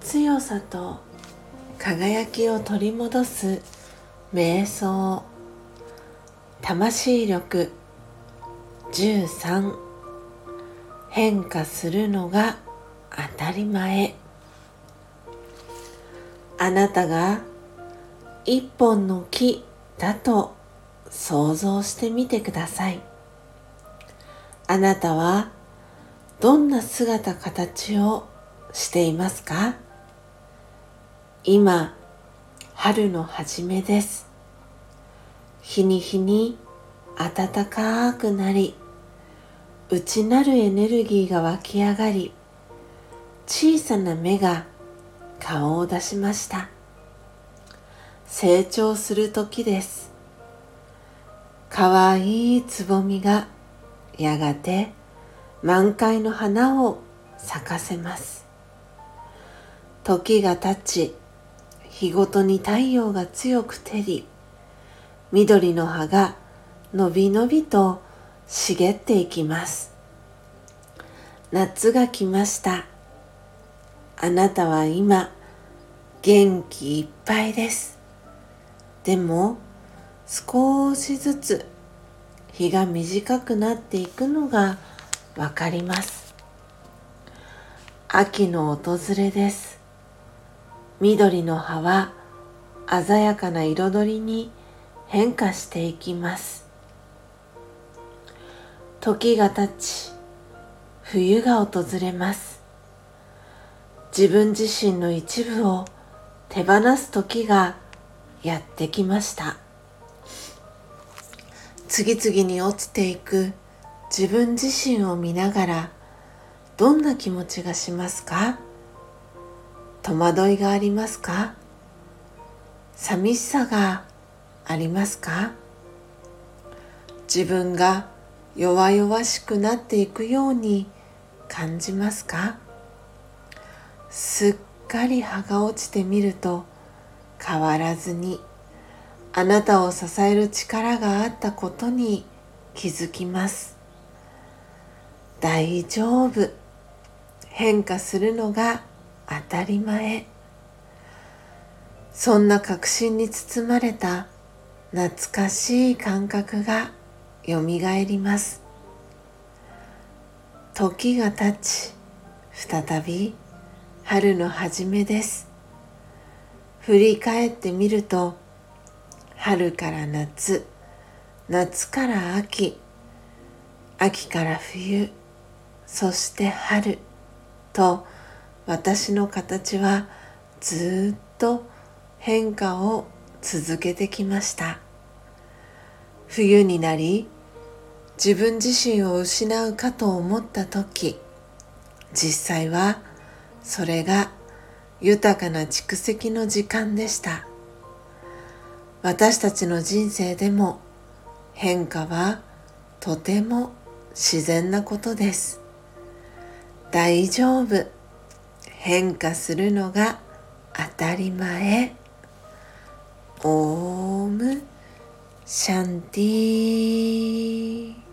強さと輝きを取り戻す瞑想魂力13変化するのが当たり前。あなたが一本の木だと想像してみてください。あなたはどんな姿形をしていますか？今春の初めです。日に日に暖かくなり内なるエネルギーが湧き上がり小さな芽が顔を出しました。成長する時です。かわいいつぼみがやがて満開の花を咲かせます。時が経ち日ごとに太陽が強く照り緑の葉がのびのびと茂っていきます。夏が来ました。あなたは今元気いっぱいです。でも少しずつ日が短くなっていくのがわかります。秋の訪れです。緑の葉は鮮やかな彩りに変化していきます。時が経ち冬が訪れます。自分自身の一部を手放す時がやってきました。次々に落ちていく。自分自身を見ながらどんな気持ちがしますか？戸惑いがありますか？寂しさがありますか？自分が弱々しくなっていくように感じますか？すっかり葉が落ちてみると変わらずにあなたを支える力があったことに気づきます。大丈夫。変化するのが当たり前。そんな確信に包まれた懐かしい感覚がよみがえります。時が経ち再び春の初めです。振り返ってみると春から夏。夏から秋。秋から冬。そして春と。私の形はずっと変化を続けてきました。冬になり自分自身を失うかと思った時実際はそれが豊かな蓄積の時間でした。私たちの人生でも変化はとても自然なことです。大丈夫。変化するのが当たり前。オームシャンティー。